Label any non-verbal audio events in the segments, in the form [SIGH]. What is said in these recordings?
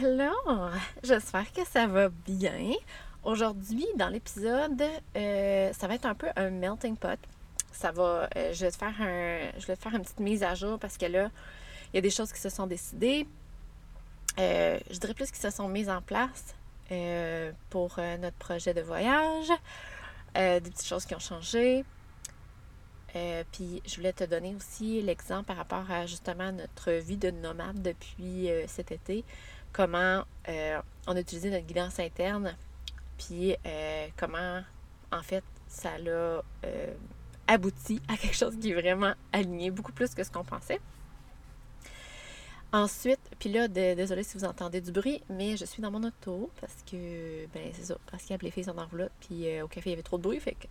Hello! J'espère que ça va bien. Aujourd'hui, dans l'épisode, euh, ça va être un peu un melting pot. Ça va, euh, je vais te faire un, je vais te faire une petite mise à jour parce que là, il y a des choses qui se sont décidées. Euh, je dirais plus qui se sont mises en place pour notre projet de voyage. des petites choses qui ont changé. puis je voulais te donner aussi l'exemple par rapport à justement notre vie de nomade depuis cet été. Comment on a utilisé notre guidance interne puis euh, comment, en fait, ça l'a euh, abouti à quelque chose qui est vraiment aligné, beaucoup plus que ce qu'on pensait. Ensuite, puis là, désolé si vous entendez du bruit, mais je suis dans mon auto parce que, ben c'est ça, parce qu'il y a les filles dans roulotte, puis euh, au café, il y avait trop de bruit, fait que,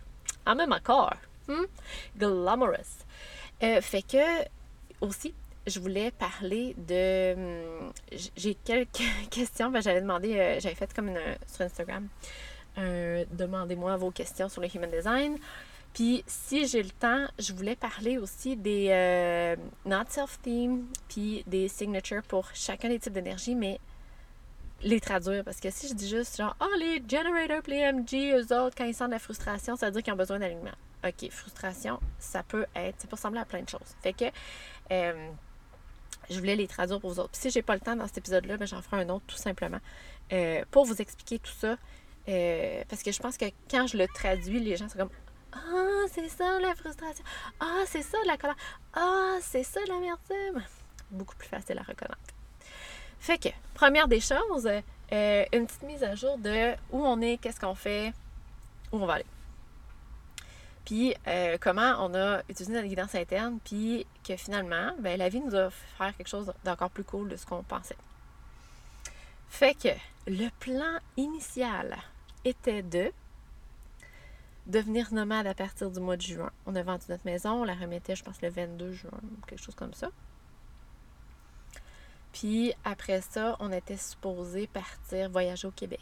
en même encore, hmm? glamorous. fait que, aussi, je voulais parler de. Hmm, j'ai quelques [LAUGHS] questions. Ben, j'avais demandé, euh, j'avais fait comme une, sur Instagram, demandez-moi vos questions sur le human design. Puis si j'ai le temps, je voulais parler aussi des euh, not self-theme, puis des signatures pour chacun des types d'énergie, mais les traduire. Parce que si je dis juste genre, oh, les generators, les MG, eux autres, quand ils sentent la frustration, ça veut dire qu'ils ont besoin d'alignement. OK, frustration, ça peut être, ça peut ressembler à plein de choses. Fait que, euh, je voulais les traduire pour vous autres. Puis si j'ai pas le temps dans cet épisode-là, ben j'en ferai un autre tout simplement euh, pour vous expliquer tout ça. Euh, parce que je pense que quand je le traduis, les gens sont comme Ah, c'est ça la frustration. Ah, c'est ça la colère. Ah, c'est ça l'amertume. Beaucoup plus facile à reconnaître. Fait que, première des choses, euh, une petite mise à jour de où on est, qu'est-ce qu'on fait, où on va aller puis euh, comment on a utilisé notre guidance interne, puis que finalement, ben, la vie nous a fait faire quelque chose d'encore plus cool de ce qu'on pensait. Fait que le plan initial était de devenir nomade à partir du mois de juin. On a vendu notre maison, on la remettait, je pense, le 22 juin, quelque chose comme ça. Puis après ça, on était supposé partir voyager au Québec.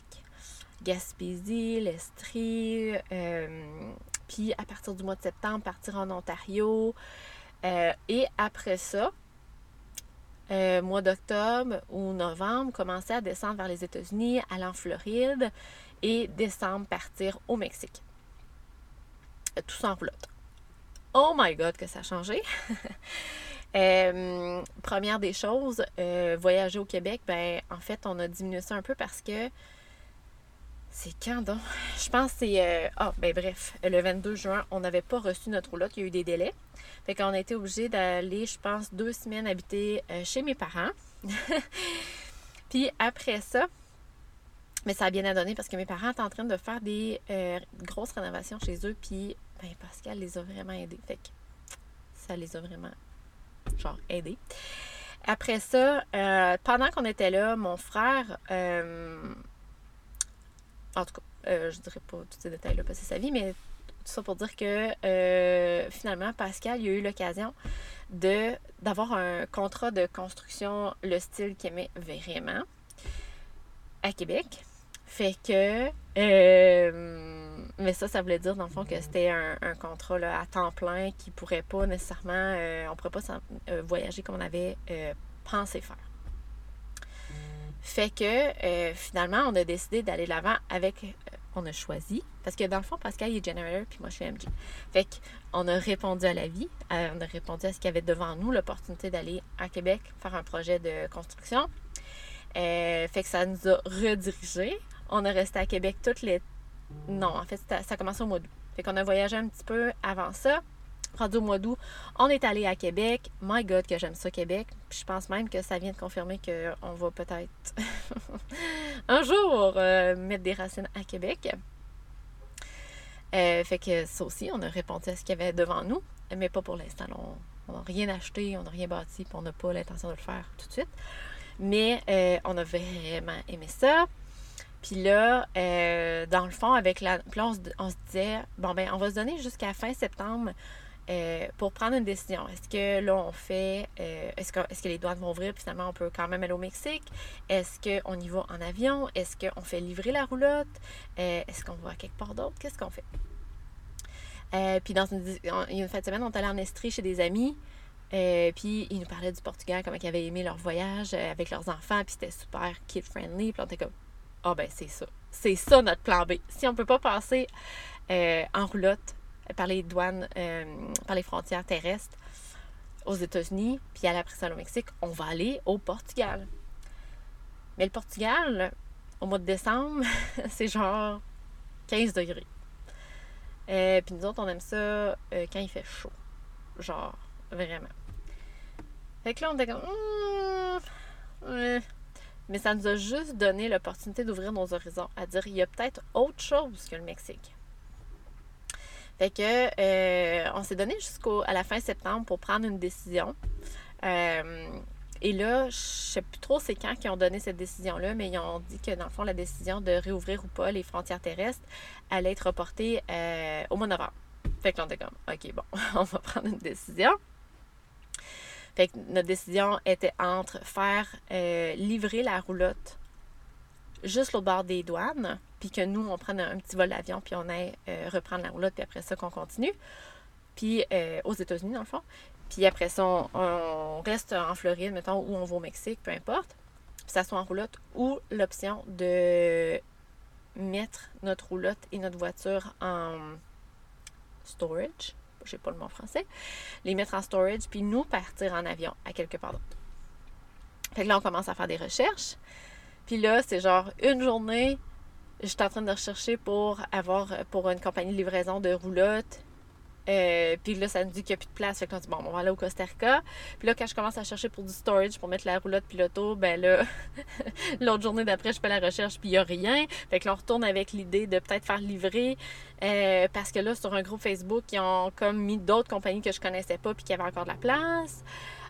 Gaspésie, l'Estrie, euh, puis à partir du mois de septembre, partir en Ontario. Euh, et après ça, euh, mois d'octobre ou novembre, commencer à descendre vers les États-Unis, aller en Floride et décembre, partir au Mexique. Euh, tout ça. Oh my God, que ça a changé! [LAUGHS] première des choses, voyager au Québec, ben en fait, on a diminué ça un peu parce que c'est quand donc? Je pense que c'est. Euh, ah, ben bref, le 22 juin, on n'avait pas reçu notre roulotte, il y a eu des délais. Fait qu'on a été obligé d'aller, je pense, deux semaines habiter euh, chez mes parents. [LAUGHS] puis après ça, mais ça a bien donné parce que mes parents étaient en train de faire des euh, grosses rénovations chez eux, puis ben, Pascal les a vraiment aidés. Fait que ça les a vraiment, genre, aidés. Après ça, pendant qu'on était là, mon frère en tout cas, euh, je dirais pas tous ces détails-là parce que c'est sa vie, mais tout ça pour dire que euh, finalement, Pascal, il a eu l'occasion d'avoir un contrat de construction, le style qu'il aimait vraiment, à Québec. Fait que. Euh, mais ça, ça voulait dire, dans le fond, que c'était un, contrat à temps plein qui pourrait pas nécessairement. on pourrait pas voyager comme on avait pensé faire. Fait que euh, finalement, on a décidé d'aller l'avant avec. Euh, on a choisi. Parce que dans le fond, Pascal il est generator, puis moi je suis MG. Fait qu'on a répondu à la vie. Euh, on a répondu à ce qu'il y avait devant nous, l'opportunité d'aller à Québec faire un projet de construction. fait que ça nous a redirigés. On a resté à Québec toutes les. Non, en fait, ça a commencé au mois d'août. Fait qu'on a voyagé un petit peu avant ça rendu au mois d'août, on est allé à Québec. My God, que j'aime ça, Québec. Puis je pense même que ça vient de confirmer qu'on va peut-être [LAUGHS] un jour euh, mettre des racines à Québec. Euh, fait que ça aussi, on a répondu à ce qu'il y avait devant nous, mais pas pour l'instant. On n'a rien acheté, on n'a rien bâti, puis on n'a pas l'intention de le faire tout de suite. Mais euh, on a vraiment aimé ça. Puis là, dans le fond, avec la. Puis on se, on se disait, bon, ben, on va se donner jusqu'à fin septembre euh, pour prendre une décision. Est-ce que là, on fait. Euh, est-ce, que, les douanes vont ouvrir, puis finalement, on peut quand même aller au Mexique? Est-ce qu'on y va en avion? Est-ce qu'on fait livrer la roulotte? Euh, est-ce qu'on va à quelque part d'autre? Qu'est-ce qu'on fait? puis dans une, une fin de semaine, on est allé en Estrie chez des amis. Puis ils nous parlaient du Portugal, comment ils avaient aimé leur voyage avec leurs enfants, puis c'était super kid-friendly. Puis on était comme, ah ben c'est ça. C'est ça notre plan B. Si on peut pas passer en roulotte par les douanes, par les frontières terrestres aux États-Unis, puis aller après ça au Mexique, on va aller au Portugal. Mais le Portugal, au mois de décembre, [LAUGHS] c'est genre 15 degrés. puis nous autres, on aime ça quand il fait chaud. Genre, Vraiment. Fait que là, on était comme. Hmm, Mais ça nous a juste donné l'opportunité d'ouvrir nos horizons, à dire il y a peut-être autre chose que le Mexique. Fait que euh, on s'est donné jusqu'à la fin septembre pour prendre une décision. Euh, et là, je sais plus trop c'est quand qu'ils ont donné cette décision-là, mais ils ont dit que dans le fond, la décision de réouvrir ou pas les frontières terrestres allait être reportée euh, au mois de novembre. Fait que on était comme, OK, bon, [LAUGHS] on va prendre une décision. Fait que notre décision était entre faire livrer la roulotte juste au bord des douanes, puis que nous, on prenne un, petit vol d'avion, puis on aille euh, reprendre la roulotte, puis après ça, qu'on continue. Puis euh, aux États-Unis, dans le fond. Puis après ça, on, reste en Floride, mettons, ou on va au Mexique, peu importe. Puis ça soit en roulotte, ou l'option de mettre notre roulotte et notre voiture en storage je sais pas le mot français, les mettre en storage, puis nous partir en avion à quelque part d'autre. Fait que là, on commence à faire des recherches. Puis là, c'est genre une journée, je suis en train de rechercher pour avoir pour une compagnie de livraison de roulottes euh, puis là, ça nous dit qu'il n'y a plus de place. Fait que là, on dit, bon, on va aller au Costa Rica. Puis là, quand je commence à chercher pour du storage, pour mettre la roulotte puis l'auto, ben là, [LAUGHS] l'autre journée d'après, je fais la recherche puis il n'y a rien. Fait que là, on retourne avec l'idée de peut-être faire livrer. Euh, parce que là, sur un groupe Facebook, ils ont comme mis d'autres compagnies que je connaissais pas puis qui avaient encore de la place.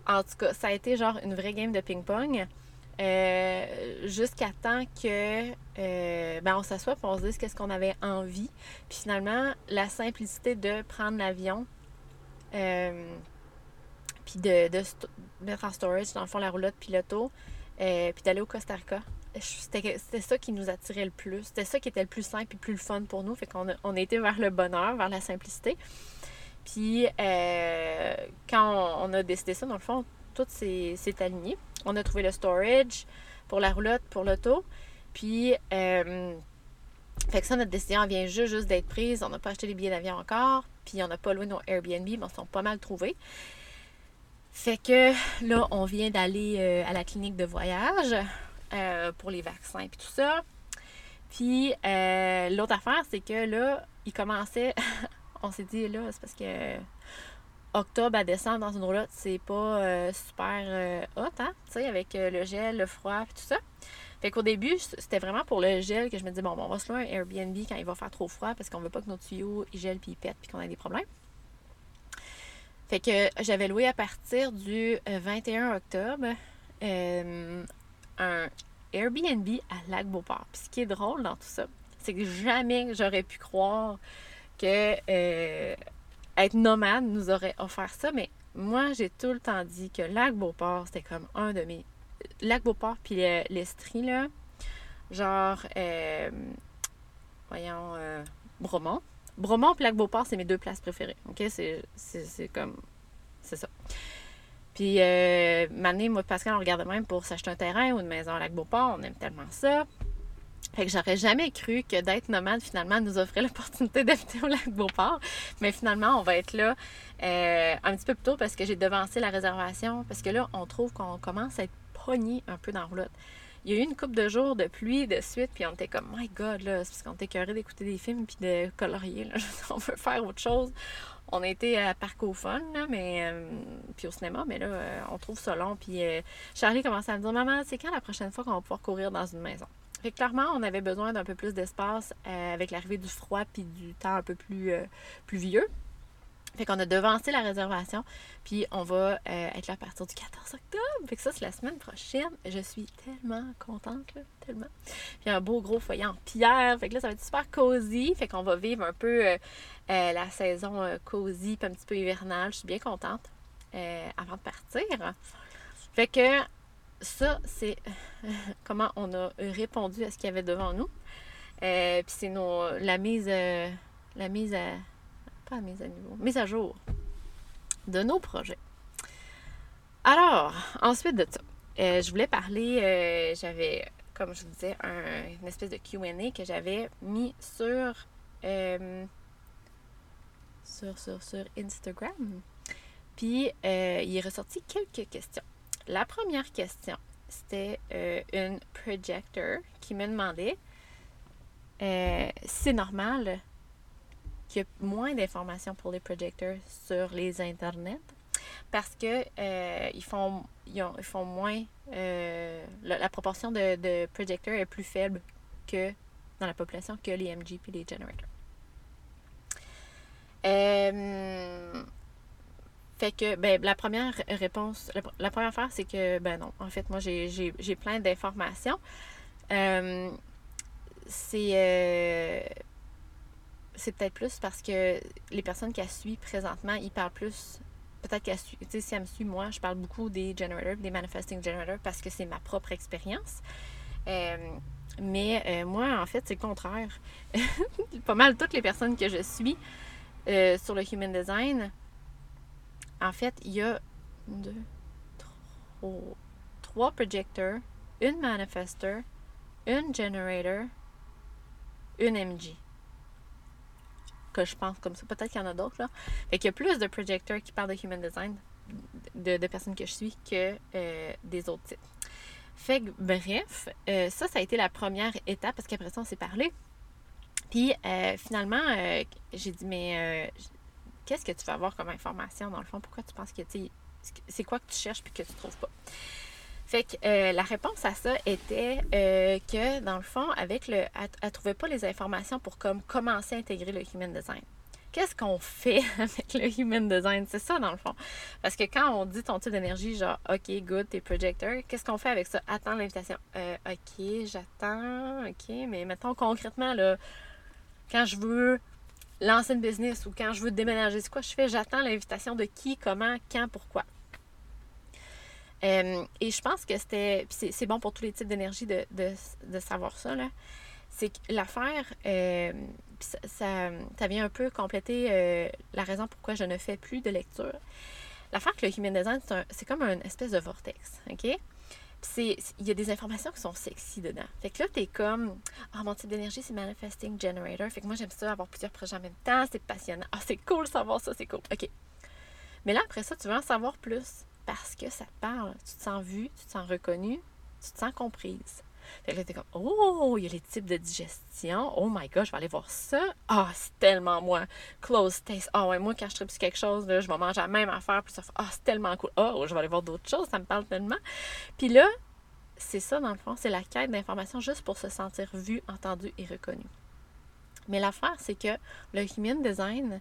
En tout cas, ça a été genre une vraie game de ping-pong. Euh, jusqu'à temps que euh, ben on s'assoit et on se dise qu'est-ce qu'on avait envie. Puis finalement, la simplicité de prendre l'avion, euh, puis de, mettre en storage, dans le fond, la roulotte puis l'auto, puis d'aller au Costa Rica. C'était ça qui nous attirait le plus. C'était ça qui était le plus simple et plus le fun pour nous. Fait qu'on on été vers le bonheur, vers la simplicité. Puis quand on, a décidé ça, dans le fond, tout s'est aligné. On a trouvé le storage pour la roulotte, pour l'auto. Puis, euh, fait que ça, notre décision vient juste, d'être prise. On n'a pas acheté les billets d'avion encore. Puis, on n'a pas loué nos Airbnb, mais on sont pas mal trouvés. Fait que là, on vient d'aller euh, à la clinique de voyage euh, pour les vaccins et tout ça. Puis, l'autre affaire, c'est que là, il commençait. [LAUGHS] on s'est dit, là, c'est parce que octobre à décembre dans une roulotte, c'est pas euh, super euh, hot, hein? Tu sais, avec euh, le gel, le froid, et tout ça. Fait qu'au début, c'était vraiment pour le gel que je me disais, bon, on va se louer un Airbnb quand il va faire trop froid parce qu'on veut pas que nos tuyaux ils gèlent puis ils pètent puis qu'on ait des problèmes. Fait que j'avais loué à partir du 21 octobre un Airbnb à Lac-Beauport. Puis ce qui est drôle dans tout ça, c'est que jamais j'aurais pu croire que être nomade nous aurait offert ça, mais moi, j'ai tout le temps dit que Lac-Beauport, c'était comme un de mes. Lac-Beauport puis l'Estrie, là. Genre, euh, voyons, euh, Bromont. Bromont puis Lac-Beauport, c'est mes deux places préférées. OK? C'est comme. C'est ça. Puis, euh, moi, Pascal, on regardait même pour s'acheter un terrain ou une maison à Lac-Beauport. On aime tellement ça. Fait que j'aurais jamais cru que d'être nomade, finalement, nous offrait l'opportunité [LAUGHS] d'habiter au lac Beauport. Mais finalement, on va être là euh, un petit peu plus tôt parce que j'ai devancé la réservation. Parce que là, on trouve qu'on commence à être pogné un peu dans la roulotte. Il y a eu une couple de jours de pluie de suite, puis on était comme, my God, là, c'est parce qu'on était cœuré d'écouter des films puis de colorier. [LAUGHS] On veut faire autre chose. On été à Parc là, mais, euh, puis au cinéma, mais là, euh, on trouve ça long. Puis Charlie commence à me dire, maman, c'est quand la prochaine fois qu'on va pouvoir courir dans une maison? Fait clairement, on avait besoin d'un peu plus d'espace euh, avec l'arrivée du froid puis du temps un peu plus, euh, plus vieux. Fait qu'on a devancé la réservation, puis on va euh, être là à partir du 14 octobre. Fait que ça, c'est la semaine prochaine. Je suis tellement contente, là, tellement. Puis un beau gros foyer en pierre. Fait que là, ça va être super cosy. Fait qu'on va vivre un peu la saison cosy, puis un petit peu hivernale. Je suis bien contente avant de partir. Fait que ça, c'est [LAUGHS] comment on a répondu à ce qu'il y avait devant nous. Euh, puis c'est la mise, euh, la mise à, pas mise à niveau, mise à jour de nos projets. Alors, ensuite de ça, euh, je voulais parler, j'avais, comme je vous disais, un- une espèce de QA que j'avais mis sur, sur, sur, sur Instagram. Puis, il est ressorti quelques questions. La première question, c'était euh, une projector qui me demandait euh, c'est normal qu'il y ait moins d'informations pour les projecteurs sur les internets? Parce que euh, ils font ils, ont- ils font moins la, proportion de, de projecteurs est plus faible que dans la population que les MG puis les generators. Fait que ben, la première réponse, la, première affaire, c'est que ben non. En fait, moi j'ai- plein d'informations. Euh, c'est euh, c'est peut-être plus parce que les personnes qu'elle suit présentement, ils parlent plus. Peut-être qu'elle suit. Tu sais, si elle me suit, moi, je parle beaucoup des generators, des manifesting generators, parce que c'est ma propre expérience. Euh, mais moi, en fait, c'est le contraire. [LAUGHS] Pas mal toutes les personnes que je suis sur le Human Design, en fait, il y a deux, trois, trois projecteurs, une manifesteur, une generator, une MG. Que je pense comme ça. Peut-être qu'il y en a d'autres, là. Fait qu'il y a plus de projecteurs qui parlent de Human Design, de, personnes que je suis, que euh, des autres types. Fait que, bref, euh, ça, ça a été la première étape, parce qu'après ça, on s'est parlé. Puis, euh, finalement, j'ai dit, mais qu'est-ce que tu vas avoir comme information, dans le fond? Pourquoi tu penses que, tu c'est quoi que tu cherches puis que tu trouves pas? Fait que euh, la réponse à ça était euh, que, dans le fond, avec le. Elle, elle trouvait pas les informations pour comme commencer à intégrer le human design. Qu'est-ce qu'on fait [LAUGHS] avec le human design? C'est ça, dans le fond. Parce que quand on dit ton type d'énergie, genre, OK, good, t'es projecteur, qu'est-ce qu'on fait avec ça? Attends l'invitation. Euh, OK, j'attends, OK, mais mettons concrètement, là, quand je veux lancer une business ou quand je veux déménager, c'est quoi je fais? J'attends l'invitation de qui, comment, quand, pourquoi. Euh, et je pense que c'était. C'est bon pour tous les types d'énergie de, de, de savoir ça. C'est que l'affaire, euh, ça, ça, vient un peu compléter euh, la raison pourquoi je ne fais plus de lecture. L'affaire que le Human Design, c'est comme une espèce de vortex. OK? C'est- il y a des informations qui sont sexy dedans. Fait que là, t'es comme, ah, mon type d'énergie, c'est Manifesting Generator. Fait que moi, j'aime ça, avoir plusieurs projets en même temps. C'est passionnant. Ah, c'est cool savoir ça, c'est cool. OK. Mais là, après ça, tu veux en savoir plus parce que ça te parle. Tu te sens vu, tu te sens reconnu, tu te sens comprise. Fait que là, t'es comme, oh, il y a les types de digestion. Oh my god, je vais aller voir ça. Ah, c'est tellement moi. Close taste. Ah ouais, moi, quand je tripe quelque chose, là, je vais manger la même affaire. Puis ça fait, ah, c'est tellement cool. Oh, je vais aller voir d'autres choses. Ça me parle tellement. Puis là, c'est ça, dans le fond. C'est la quête d'information juste pour se sentir vu, entendu et reconnu. Mais l'affaire, c'est que le human design,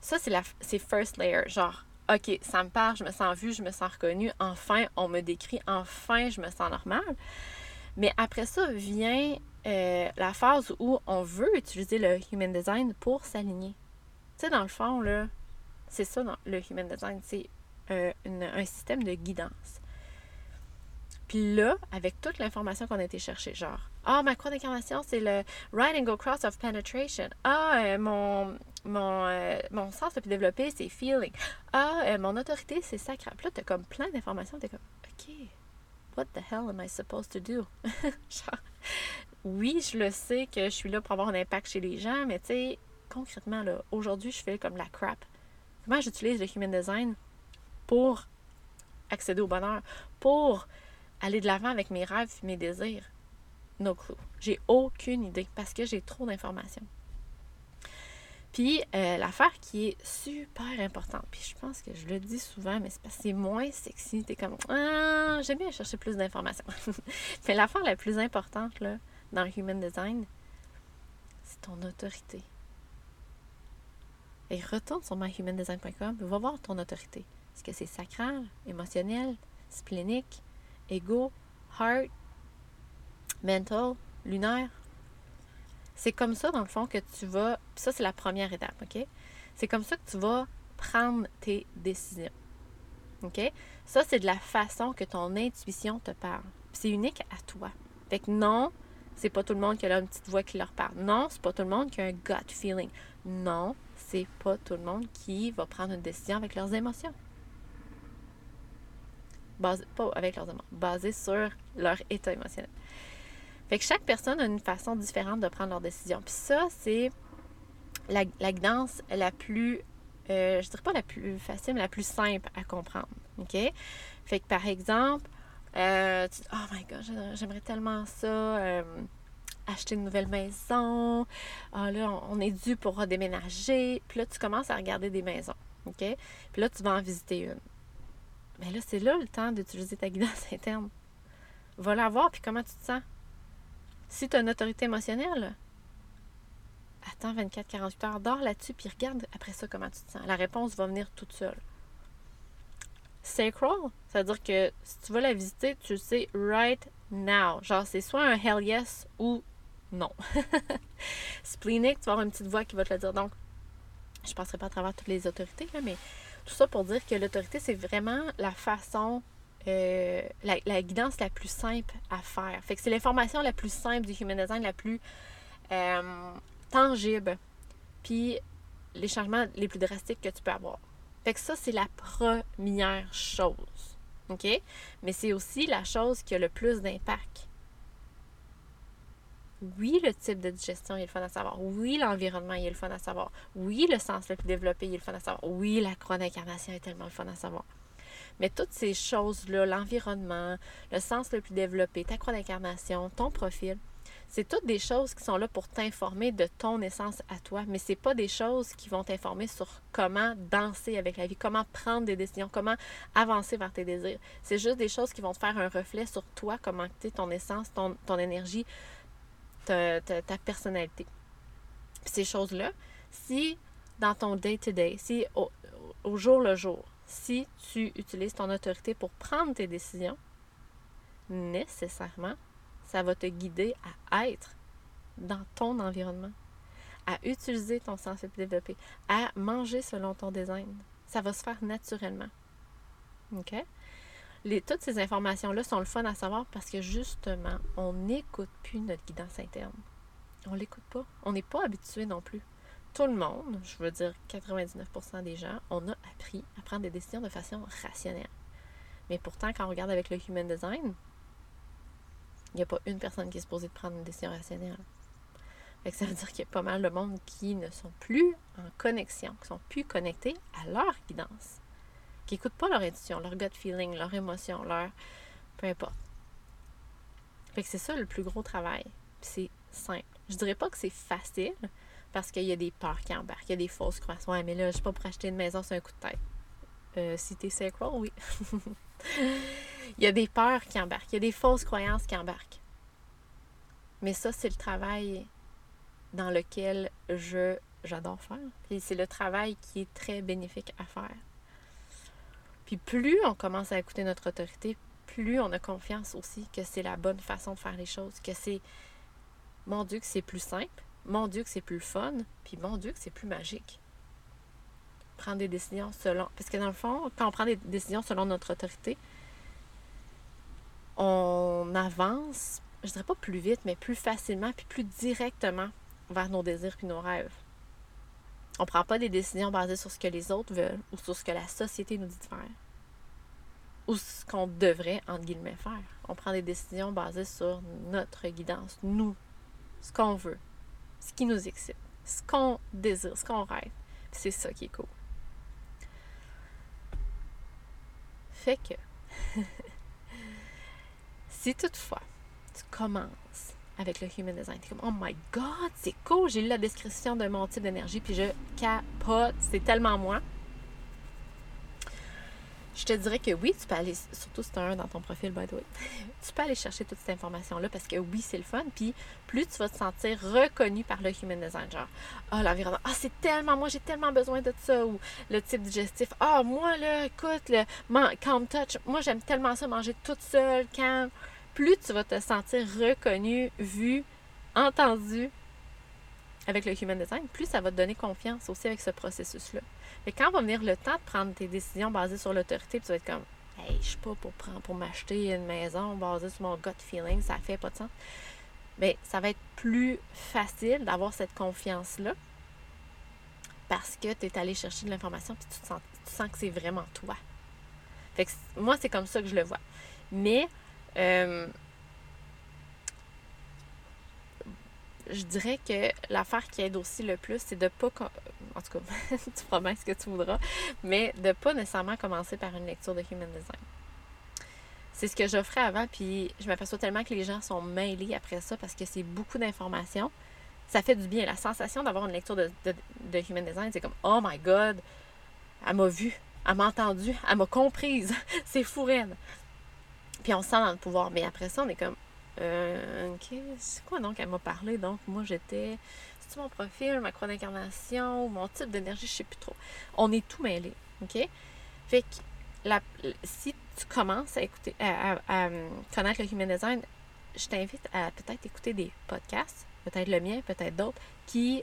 ça, c'est la c'est first layer. Genre, OK, ça me parle, je me sens vue, je me sens reconnue. Enfin, on me décrit. Enfin, je me sens normale. Mais après ça vient euh, la phase où on veut utiliser le human design pour s'aligner. Tu sais, dans le fond, là, c'est ça, le human design, c'est euh, un système de guidance. Puis là, avec toute l'information qu'on a été chercher, genre, ah, ma croix d'incarnation, c'est le right angle cross of penetration. Ah, euh, mon, mon, mon sens le plus développé, c'est feeling. Ah, mon autorité, c'est sacral. Puis là, t'as comme plein d'informations. T'es comme, OK, what the hell am I supposed to do? [LAUGHS] Oui, je le sais que je suis là pour avoir un impact chez les gens, mais tu sais, concrètement, là, aujourd'hui, je fais comme la crap. Comment j'utilise le human design pour accéder au bonheur, pour aller de l'avant avec mes rêves mes désirs? No clue. J'ai aucune idée parce que j'ai trop d'informations. Puis, euh, l'affaire qui est super importante, puis je pense que je le dis souvent, mais c'est parce que c'est moins sexy. T'es comme, ah, j'aime bien chercher plus d'informations. [LAUGHS] mais l'affaire la plus importante, là, dans Human Design, c'est ton autorité. Et retourne sur myhumandesign.com et va voir ton autorité. Est-ce que c'est sacral, émotionnel, splénique, ego, heart, mental, lunaire? C'est comme ça, dans le fond, que tu vas. ça, c'est la première étape, OK? C'est comme ça que tu vas prendre tes décisions. OK? Ça, c'est de la façon que ton intuition te parle. C'est unique à toi. Fait que non, c'est pas tout le monde qui a une petite voix qui leur parle. Non, c'est pas tout le monde qui a un gut feeling. Non, c'est pas tout le monde qui va prendre une décision avec leurs émotions. basé, pas avec leurs émotions, basé sur leur état émotionnel. Fait que chaque personne a une façon différente de prendre leurs décisions. Puis ça, c'est la, la guidance la plus, euh, je dirais pas la plus facile, mais la plus simple à comprendre. OK? Fait que par exemple, euh, tu dis, oh my god, j'aimerais tellement ça. Euh, acheter une nouvelle maison. Ah là, on est dû pour redéménager. Puis là, tu commences à regarder des maisons. OK? Puis là, tu vas en visiter une. Mais là, c'est là le temps d'utiliser ta guidance [LAUGHS] interne. Va la voir, puis comment tu te sens? Si tu as une autorité émotionnelle, attends 24-48 heures, dors là-dessus, puis regarde après ça comment tu te sens. La réponse va venir toute seule. Sacral, ça veut dire que si tu vas la visiter, tu le sais right now. Genre, c'est soit un hell yes ou non. [LAUGHS] Splenic, tu vas avoir une petite voix qui va te le dire. Donc, je ne passerai pas à travers toutes les autorités, mais tout ça pour dire que l'autorité, c'est vraiment la façon, euh, la, guidance la plus simple à faire. C'est l'information la plus simple du human design, la plus euh, tangible, puis les changements les plus drastiques que tu peux avoir. Fait que ça, c'est la première chose. OK? Mais c'est aussi la chose qui a le plus d'impact. Oui, le type de digestion, il est le fun à savoir. Oui, l'environnement, il est le fun à savoir. Oui, le sens le plus développé, il est le fun à savoir. Oui, la croix d'incarnation est tellement le fun à savoir. Mais toutes ces choses-là, l'environnement, le sens le plus développé, ta croix d'incarnation, ton profil, c'est toutes des choses qui sont là pour t'informer de ton essence à toi, mais c'est pas des choses qui vont t'informer sur comment danser avec la vie, comment prendre des décisions, comment avancer vers tes désirs. C'est juste des choses qui vont te faire un reflet sur toi, comment tu ton essence, ton, ton énergie, ta, personnalité. ces choses-là, si dans ton day-to-day, si au jour le jour, si tu utilises ton autorité pour prendre tes décisions, nécessairement, ça va te guider à être dans ton environnement, à utiliser ton sens développé, à manger selon ton design. Ça va se faire naturellement. OK? Toutes ces informations-là sont le fun à savoir parce que justement, on n'écoute plus notre guidance interne. On l'écoute pas. On n'est pas habitué non plus. Tout le monde, je veux dire 99% des gens, on a appris à prendre des décisions de façon rationnelle. Mais pourtant, quand on regarde avec le Human Design, il n'y a pas une personne qui est supposée de prendre une décision rationnelle. Fait ça veut dire qu'il y a pas mal de monde qui ne sont plus en connexion, qui sont plus connectés à leur guidance, qui n'écoutent pas leur intuition, leur gut feeling, leur émotion, leur. peu importe. Fait que c'est ça le plus gros travail. c'est simple. Je dirais pas que c'est facile parce qu'il y a des peurs qui embarquent, il y a des fausses croyances. Ouais, mais là, je suis pas pour acheter une maison, c'est un coup de tête. Euh, si t'es sacral, oui. [LAUGHS] il y a des peurs qui embarquent, il y a des fausses croyances qui embarquent. Mais ça, c'est le travail dans lequel je j'adore faire. Puis c'est le travail qui est très bénéfique à faire. Puis plus on commence à écouter notre autorité, plus on a confiance aussi que c'est la bonne façon de faire les choses, que c'est mon Dieu que c'est plus simple, mon Dieu que c'est plus fun, puis mon Dieu que c'est plus magique. Prendre des décisions selon. Parce que dans le fond, quand on prend des décisions selon notre autorité, on avance, je dirais pas plus vite, mais plus facilement, puis plus directement vers nos désirs puis nos rêves. On prend pas des décisions basées sur ce que les autres veulent ou sur ce que la société nous dit de faire. Ou ce qu'on devrait, entre guillemets, faire. On prend des décisions basées sur notre guidance, nous, ce qu'on veut, ce qui nous excite, ce qu'on désire, ce qu'on rêve. C'est ça qui est cool. Fait que [LAUGHS] Si toutefois, tu commences avec le Human Design, tu es comme, oh my god, c'est cool, j'ai lu la description de mon type d'énergie, puis je capote, c'est tellement moi. Je te dirais que oui, tu peux aller, surtout si tu as un dans ton profil, by the way, [LAUGHS] tu peux aller chercher toute cette information-là parce que oui, c'est le fun. Puis plus tu vas te sentir reconnu par le human design, genre, ah, l'environnement, ah, c'est tellement, moi, j'ai tellement besoin de ça, ou le type digestif, ah, moi, là, écoute, le calm touch, moi, j'aime tellement ça, manger toute seule, calme. Plus tu vas te sentir reconnu, vu, entendu avec le human design, plus ça va te donner confiance aussi avec ce processus-là. Et quand va venir le temps de prendre tes décisions basées sur l'autorité, tu vas être comme Hey, je suis pas pour pour m'acheter une maison basée sur mon gut feeling, ça fait pas de sens. Mais ça va être plus facile d'avoir cette confiance-là parce que tu es allé chercher de l'information et tu, sens, que c'est vraiment toi. Fait que moi, c'est comme ça que je le vois. Mais euh, je dirais que l'affaire qui aide aussi le plus, c'est de pas. En tout cas, [LAUGHS] tu promets ce que tu voudras, mais de pas nécessairement commencer par une lecture de Human Design. C'est ce que j'offrais avant, puis je m'aperçois tellement que les gens sont mêlés après ça parce que c'est beaucoup d'informations. Ça fait du bien. La sensation d'avoir une lecture de, Human Design, c'est comme Oh my God, elle m'a vu, elle m'a entendu, elle m'a comprise. [LAUGHS] c'est fou, Puis on se sent dans le pouvoir. Mais après ça, on est comme euh, ok, c'est quoi donc elle m'a parlé? Donc, moi, j'étais. Mon profil, ma croix d'incarnation, mon type d'énergie, je sais plus trop. On est tout mêlé, ok? Fait que si tu commences à écouter, à, connaître le human design, je t'invite à peut-être écouter des podcasts, peut-être le mien, peut-être d'autres, qui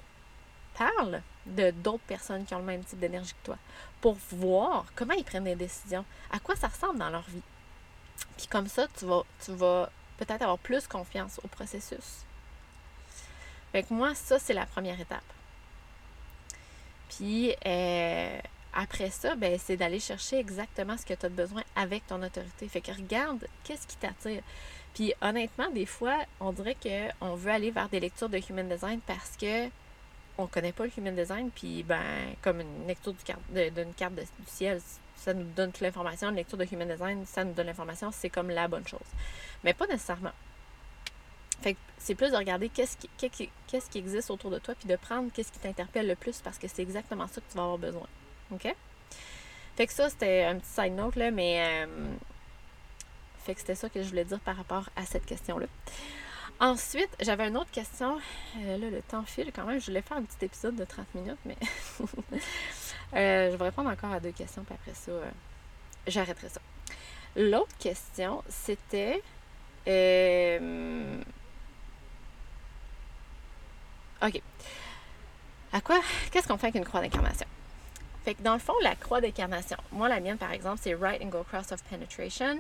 parlent de d'autres personnes qui ont le même type d'énergie que toi, pour voir comment ils prennent des décisions, à quoi ça ressemble dans leur vie. Puis comme ça, tu vas, tu vas peut-être avoir plus confiance au processus. Fait que moi, ça, c'est la première étape. Puis euh, après ça, ben, c'est d'aller chercher exactement ce que tu as besoin avec ton autorité. Fait que regarde qu'est-ce qui t'attire? Puis honnêtement, des fois, on dirait qu'on veut aller vers des lectures de Human Design parce que on connaît pas le Human Design, puis ben, comme une lecture d'une carte du ciel, ça nous donne toute l'information. Une lecture de Human Design, ça nous donne l'information, c'est comme la bonne chose. Mais pas nécessairement. Fait que c'est plus de regarder qu'est-ce qui, qu'est-ce qui existe autour de toi, puis de prendre qu'est-ce qui t'interpelle le plus parce que c'est exactement ça que tu vas avoir besoin. OK? Fait que ça, c'était un petit side note, là, mais. Euh, fait que c'était ça que je voulais dire par rapport à cette question-là. Ensuite, j'avais une autre question. Euh, là, le temps file quand même. Je voulais faire un petit épisode de 30 minutes, mais [LAUGHS] euh, je vais répondre encore à deux questions, puis après ça, j'arrêterai ça. L'autre question, c'était. OK. À quoi? Qu'est-ce qu'on fait avec une croix d'incarnation? Fait que dans le fond, la croix d'incarnation, moi, la mienne, par exemple, c'est Right Angle Cross of Penetration.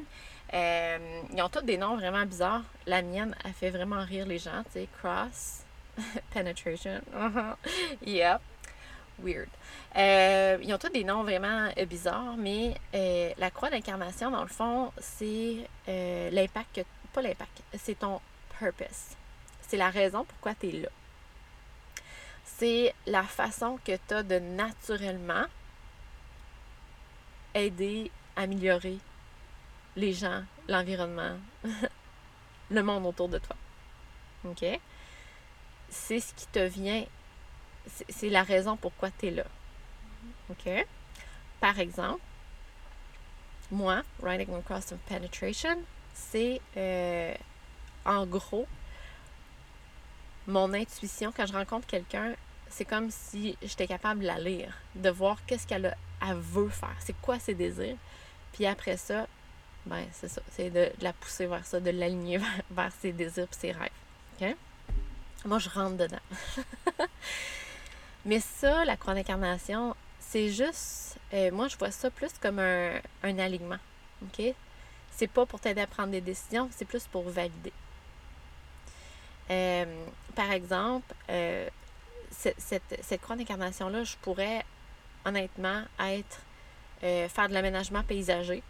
Euh, ils ont tous des noms vraiment bizarres. La mienne, elle fait vraiment rire les gens, tu sais, Cross [LAUGHS] Penetration. yeah. Weird. Euh, ils ont tous des noms vraiment euh, bizarres, mais la croix d'incarnation, dans le fond, c'est l'impact. Pas l'impact, c'est ton purpose. C'est la raison pourquoi tu es là c'est la façon que tu as de naturellement aider, améliorer les gens, l'environnement, [LAUGHS] le monde autour de toi. OK? C'est ce qui te vient, c'est la raison pourquoi tu es là. OK? Par exemple, moi, Writing Across of Penetration, c'est euh, en gros mon intuition quand je rencontre quelqu'un c'est comme si j'étais capable de la lire, de voir qu'est-ce qu'elle veut faire, c'est quoi ses désirs. Puis après ça, ben c'est ça, c'est de, la pousser vers ça, de l'aligner [LAUGHS] vers, ses désirs et ses rêves. OK? Moi, je rentre dedans. [LAUGHS] Mais ça, la croix d'incarnation, c'est juste, euh, moi, je vois ça plus comme un, alignement. OK? C'est pas pour t'aider à prendre des décisions, c'est plus pour valider. Euh, par exemple, euh, cette, croix d'incarnation-là, je pourrais honnêtement être euh, faire de l'aménagement paysager,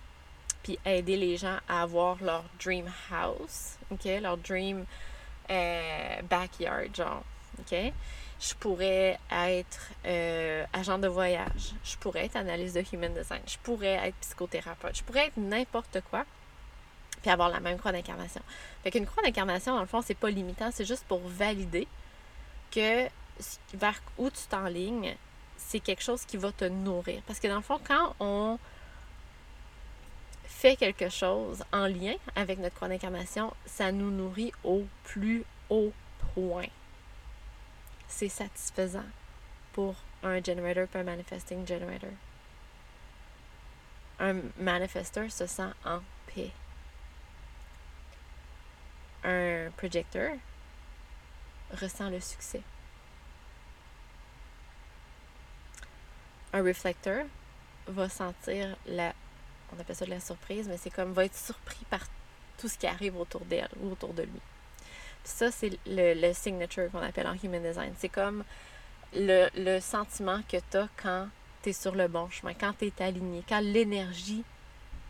puis aider les gens à avoir leur dream house, OK? Leur dream euh, backyard, genre, OK? Je pourrais être euh, agent de voyage. Je pourrais être analyste de human design. Je pourrais être psychothérapeute. Je pourrais être n'importe quoi puis avoir la même croix d'incarnation. Fait qu'une croix d'incarnation, dans le fond, c'est pas limitant, c'est juste pour valider que vers où tu t'enlignes, c'est quelque chose qui va te nourrir. Parce que dans le fond, quand on fait quelque chose en lien avec notre croix d'incarnation, ça nous nourrit au plus haut point. C'est satisfaisant pour un generator, un manifesting generator. Un manifesteur se sent en paix. Un projecteur ressent le succès. Un reflecteur va sentir la. On appelle ça de la surprise, mais c'est comme va être surpris par tout ce qui arrive autour d'elle ou autour de lui. Puis ça, c'est le, signature qu'on appelle en human design. C'est comme le, le, sentiment que tu as quand tu es sur le bon chemin, quand tu es aligné, quand l'énergie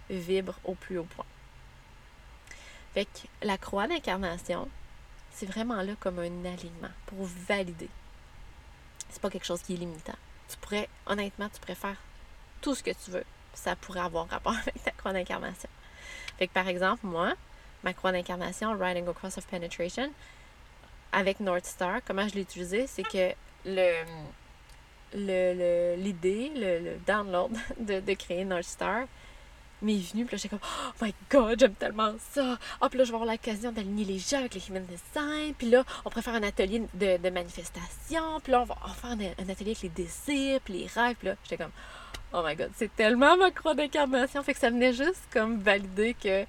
vibre au plus haut point. Fait que la croix d'incarnation, c'est vraiment là comme un alignement pour valider. C'est pas quelque chose qui est limitant. Tu pourrais, honnêtement, tu pourrais faire tout ce que tu veux. Ça pourrait avoir rapport [LAUGHS] avec ta croix d'incarnation. Fait que par exemple, moi, ma croix d'incarnation, Riding Across of Penetration, avec North Star, comment je l'ai utilisé, c'est que le l'idée, le, le, download [LAUGHS] de, de créer North Star, m'est venu, puis là, j'étais comme, oh my god, j'aime tellement ça. Ah, puis là, je vais avoir l'occasion d'aligner les gens avec les human design. Puis là, on pourrait faire un atelier de, de manifestation. Puis là, on va, faire un, atelier avec les désirs, puis les rêves. Puis là, j'étais comme, oh my god, c'est tellement ma croix d'incarnation. Fait que ça venait juste comme valider que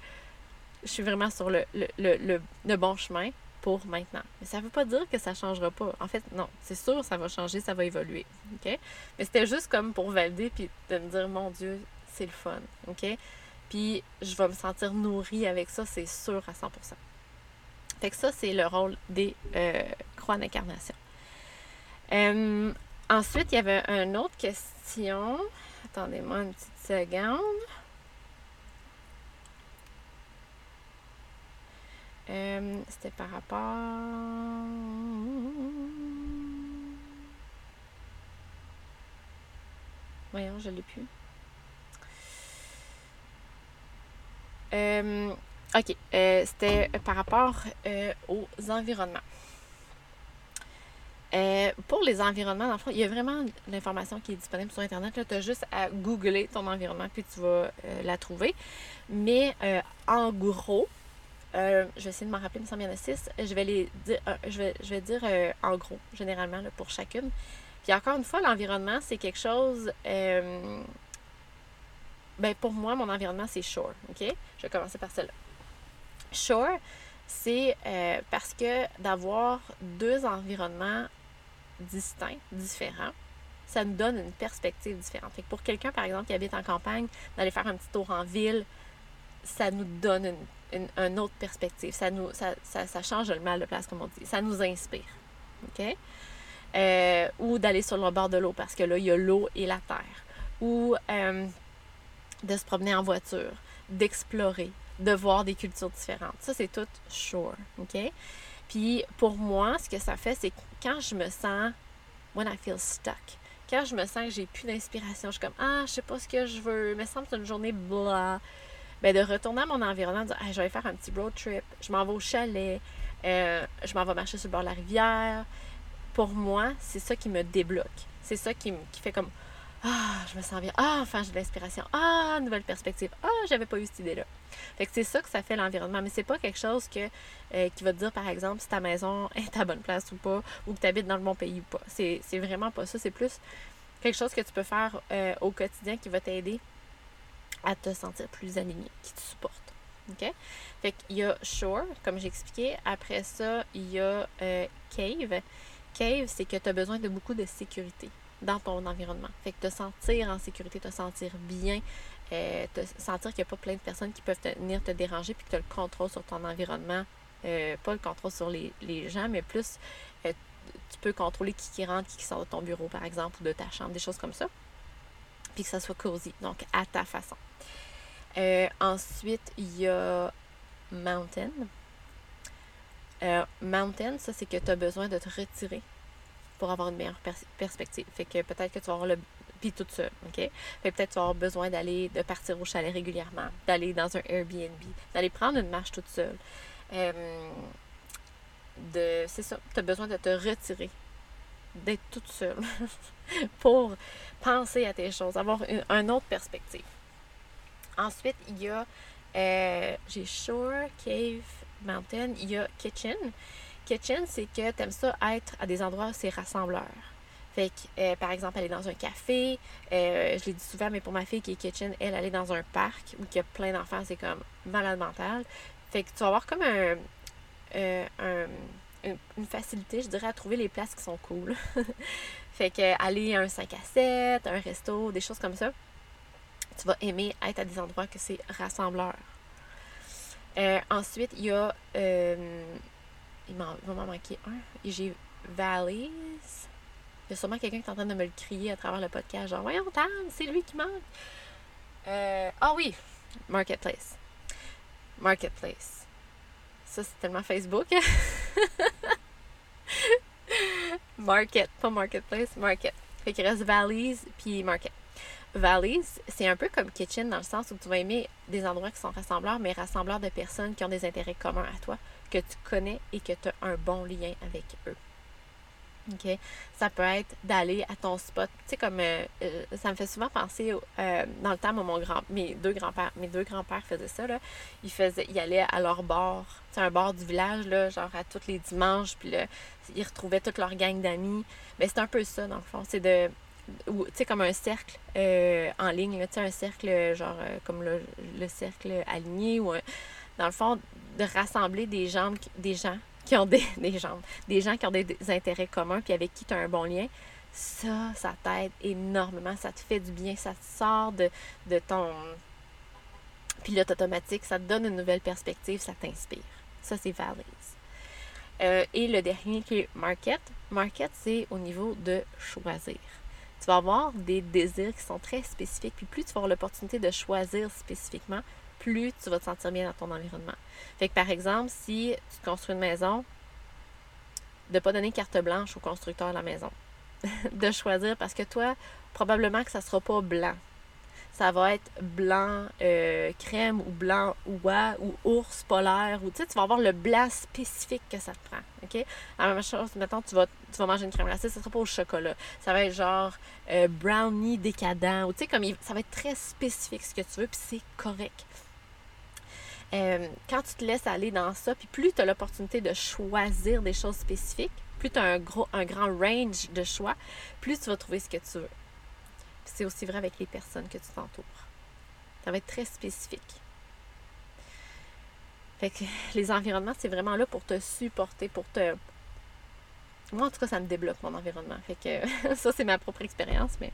je suis vraiment sur le, le, le, le bon chemin pour maintenant. Mais ça ne veut pas dire que ça ne changera pas. En fait, non, c'est sûr, ça va changer, ça va évoluer. OK? Mais c'était juste comme pour valider puis de me dire, mon Dieu, c'est le fun. OK? Puis je vais me sentir nourrie avec ça, c'est sûr à 100%. Fait que ça, c'est le rôle des euh, croix d'incarnation. Euh, ensuite, il y avait une autre question. Attendez-moi une petite seconde. Euh, c'était par rapport. Voyons, je l'ai plus. Euh, ok, euh, c'était par rapport euh, aux environnements. pour les environnements, dans le fond, il y a vraiment l'information qui est disponible sur Internet. Tu as juste à googler ton environnement puis tu vas la trouver. Mais en gros, je vais essayer de m'en rappeler, il me semble qu'il six. Je vais les dire, je vais, je vais dire en gros, généralement, pour chacune. Puis encore une fois, l'environnement, c'est quelque chose ben pour moi, mon environnement, c'est Shore. OK? Je vais commencer par cela. Shore, c'est euh, parce que d'avoir deux environnements distincts, différents, ça nous donne une perspective différente. Fait pour quelqu'un, par exemple, qui habite en campagne, d'aller faire un petit tour en ville, ça nous donne une, autre perspective. Ça, nous, ça, ça, change le mal de place, comme on dit. Ça nous inspire. OK? Euh, ou d'aller sur le bord de l'eau parce que là, il y a l'eau et la terre. Ou euh, de se promener en voiture, d'explorer, de voir des cultures différentes. Ça, c'est tout sure, OK? Puis pour moi, ce que ça fait, c'est quand je me sens, when I feel stuck, quand je me sens que j'ai plus d'inspiration, je suis comme, ah, je sais pas ce que je veux, me semble c'est une journée blah. Ben, de retourner à mon environnement, de dire, je vais faire un petit road trip, je m'en vais au chalet, euh, je m'en vais marcher sur le bord de la rivière. Pour moi, c'est ça qui me débloque. C'est ça qui, qui fait comme, ah, je me sens bien. Ah, enfin, j'ai de l'inspiration. Ah, nouvelle perspective. Ah, j'avais pas eu cette idée-là. Fait que c'est ça que ça fait l'environnement. Mais c'est pas quelque chose que, euh, qui va te dire, par exemple, si ta maison [LAUGHS] est à bonne place ou pas, ou que tu habites dans le bon pays ou pas. C'est, vraiment pas ça. C'est plus quelque chose que tu peux faire euh, au quotidien qui va t'aider à te sentir plus aligné, qui te supporte. OK? Fait qu'il y a Shore, comme j'ai expliqué. Après ça, il y a euh, Cave. Cave, c'est que tu as besoin de beaucoup de sécurité dans ton environnement. Fait que te sentir en sécurité, te sentir bien, euh, te sentir qu'il n'y a pas plein de personnes qui peuvent venir te déranger puis que tu as le contrôle sur ton environnement. Euh, pas le contrôle sur les, gens, mais plus euh, tu peux contrôler qui, qui rentre, qui, qui sort de ton bureau, par exemple, ou de ta chambre, des choses comme ça. Puis que ça soit cosy, donc à ta façon. ensuite, il y a Mountain. mountain, ça, c'est que tu as besoin de te retirer pour avoir une meilleure perspective. Fait que peut-être que tu vas avoir le puis tout seul, OK? Fait peut-être tu vas avoir besoin d'aller, de partir au chalet régulièrement, d'aller dans un Airbnb, d'aller prendre une marche toute seule. De, c'est ça, tu as besoin de te retirer, d'être toute seule [LAUGHS] pour penser à tes choses, avoir une, autre perspective. Ensuite, il y a, euh, j'ai Shore, Cave, Mountain, il y a Kitchen. Kitchen, c'est que tu aimes ça être à des endroits où c'est rassembleur. Fait que, euh, par exemple, aller dans un café, euh, je l'ai dit souvent, mais pour ma fille qui est kitchen, elle, aller dans un parc où il y a plein d'enfants, c'est comme malade mental. Fait que tu vas avoir comme un, euh, une, facilité, je dirais, à trouver les places qui sont cool. [LAUGHS] fait que aller à un 5 à 7, un resto, des choses comme ça, tu vas aimer être à des endroits que c'est rassembleur. ensuite, il y a il, va m'en manquer un. Et j'ai Valleys. Il y a sûrement quelqu'un qui est en train de me le crier à travers le podcast. Genre, voyons, Tam, c'est lui qui manque. Euh, ah oui, Marketplace. Marketplace. Ça, c'est tellement Facebook. [LAUGHS] market, pas marketplace, market. Fait qu'il reste valise puis market. Valise, c'est un peu comme kitchen dans le sens où tu vas aimer des endroits qui sont rassembleurs, mais rassembleurs de personnes qui ont des intérêts communs à toi, que tu connais et que tu as un bon lien avec eux. Ça peut être d'aller à ton spot. Tu sais, comme euh, euh, ça me fait souvent penser euh, dans le temps mon grand, mes deux grands-pères, mes deux grands-pères faisaient ça, là. Ils faisaient, ils allaient à leur bord, tu sais, un bord du village, là, genre à tous les dimanches, puis là, ils retrouvaient toute leur gang d'amis. Mais c'est un peu ça, dans le fond. C'est de. Tu sais, comme un cercle en ligne, tu sais, un cercle, genre, comme le, cercle aligné, ou dans le fond, de rassembler des gens, des gens qui ont des, [LAUGHS] des des gens qui ont des, intérêts communs puis avec qui tu as un bon lien, ça, ça t'aide énormément. Ça te fait du bien, ça te sort de, de ton pilote automatique, ça te donne une nouvelle perspective, ça t'inspire. Ça, c'est valise. Euh, et le dernier qui est market. Market, c'est au niveau de choisir. Tu vas avoir des désirs qui sont très spécifiques. Puis plus tu vas avoir l'opportunité de choisir spécifiquement, plus tu vas te sentir bien dans ton environnement. Fait que par exemple, si tu construis une maison, de ne pas donner carte blanche au constructeur de la maison. [LAUGHS] de choisir parce que toi, probablement que ça ne sera pas blanc. Ça va être blanc euh, crème ou blanc oie ou ours polaire ou tu sais, tu vas avoir le blanc spécifique que ça te prend. OK? La même chose, maintenant tu vas, tu vas manger une crème glacée, ça ne sera pas au chocolat. Ça va être genre euh, brownie décadent ou tu sais, comme ça va être très spécifique ce que tu veux, puis c'est correct. Euh, quand tu te laisses aller dans ça, puis plus tu as l'opportunité de choisir des choses spécifiques, plus tu as un, grand range de choix, plus tu vas trouver ce que tu veux. C'est aussi vrai avec les personnes que tu t'entoures. Ça va être très spécifique. Fait que les environnements, c'est vraiment là pour te supporter, pour te. Moi, en tout cas, ça me débloque mon environnement. Fait que [LAUGHS] ça, c'est ma propre expérience, mais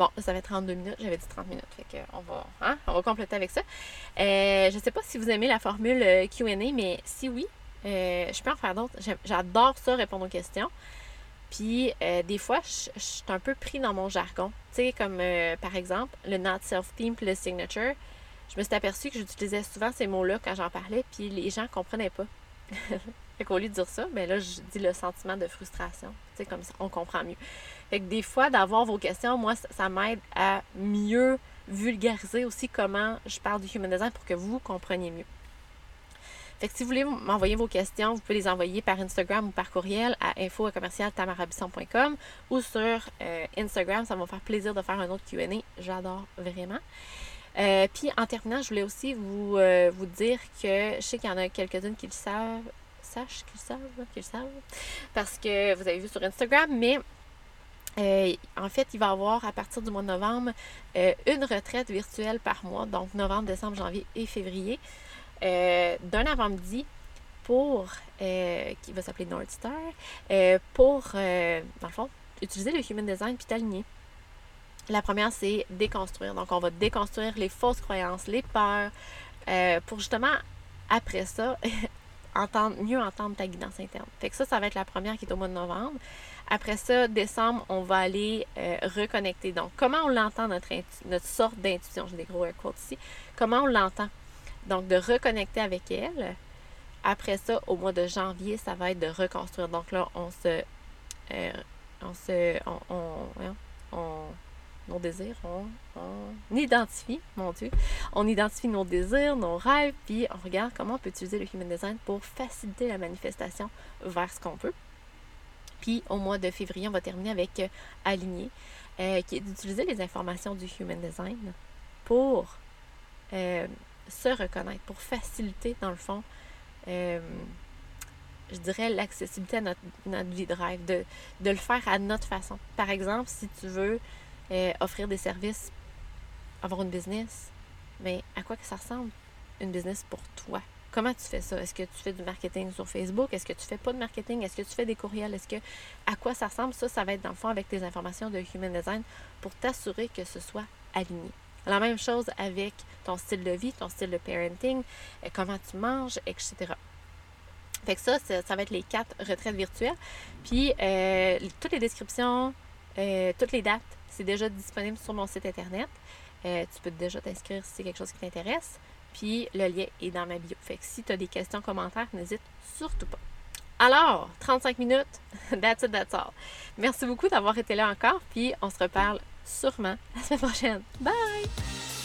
Bon, ça fait 32 minutes, j'avais dit 30 minutes, fait que on va, hein, on va compléter avec ça. Euh, je ne sais pas si vous aimez la formule euh, QA, mais si oui, euh, je peux en faire d'autres. J'adore ça, répondre aux questions. Puis, des fois, je, suis un peu pris dans mon jargon. Tu sais, comme par exemple, le not self-theme puis le signature. Je me suis aperçue que j'utilisais souvent ces mots-là quand j'en parlais, puis les gens ne comprenaient pas. [LAUGHS] fait qu'au lieu de dire ça, ben là, je dis le sentiment de frustration. Tu sais, comme ça, on comprend mieux. Fait que des fois, d'avoir vos questions, moi, ça, m'aide à mieux vulgariser aussi comment je parle du human design pour que vous compreniez mieux. Fait que si vous voulez m'envoyer vos questions, vous pouvez les envoyer par Instagram ou par courriel à info.commercial.tamarabisson.com ou sur euh, Instagram. Ça va me faire plaisir de faire un autre Q&A. J'adore vraiment. Euh, puis en terminant, je voulais aussi vous, euh, vous dire que je sais qu'il y en a quelques-unes qui le savent. Sache qu'ils savent, qu'ils savent. Parce que vous avez vu sur Instagram, mais euh, en fait, il va y avoir à partir du mois de novembre euh, une retraite virtuelle par mois, donc novembre, décembre, janvier et février, euh, d'un avant-midi pour, qui va s'appeler North Star, pour, dans le fond, utiliser le Human Design puis t'aligner. La première, c'est déconstruire. Donc, on va déconstruire les fausses croyances, les peurs, pour justement, après ça, [LAUGHS] entendre, mieux entendre ta guidance interne. Fait que ça, ça va être la première qui est au mois de novembre. Après ça, décembre, on va aller euh, reconnecter. Donc, comment on l'entend, notre, notre sorte d'intuition? J'ai des gros air quotes ici. Comment on l'entend? Donc, de reconnecter avec elle. Après ça, au mois de janvier, ça va être de reconstruire. Donc là, on se. Euh, on se. On, on, nos désirs, on, identifie, mon Dieu, on identifie nos désirs, nos rêves, puis on regarde comment on peut utiliser le Human Design pour faciliter la manifestation vers ce qu'on veut. Puis au mois de février, on va terminer avec euh, Aligné, euh, qui est d'utiliser les informations du Human Design pour euh, se reconnaître, pour faciliter, dans le fond, je dirais, l'accessibilité à notre, vie de rêve, de, de, le faire à notre façon. Par exemple, si tu veux offrir des services, avoir une business, mais à quoi que ça ressemble une business pour toi? Comment tu fais ça? Est-ce que tu fais du marketing sur Facebook? Est-ce que tu fais pas de marketing? Est-ce que tu fais des courriels? Est-ce que à quoi ça ressemble? Ça, ça va être dans le fond avec tes informations de Human Design pour t'assurer que ce soit aligné. La même chose avec ton style de vie, ton style de parenting, euh, comment tu manges, etc. Fait que ça, ça, va être les quatre retraites virtuelles. Puis, euh, toutes les descriptions, euh, toutes les dates, c'est déjà disponible sur mon site internet. Euh, tu peux déjà t'inscrire si c'est quelque chose qui t'intéresse. Puis le lien est dans ma bio. Fait que si tu as des questions, commentaires, n'hésite surtout pas. Alors, 35 minutes, [LAUGHS] that's it, that's all. Merci beaucoup d'avoir été là encore, puis on se reparle sûrement la semaine prochaine. Bye!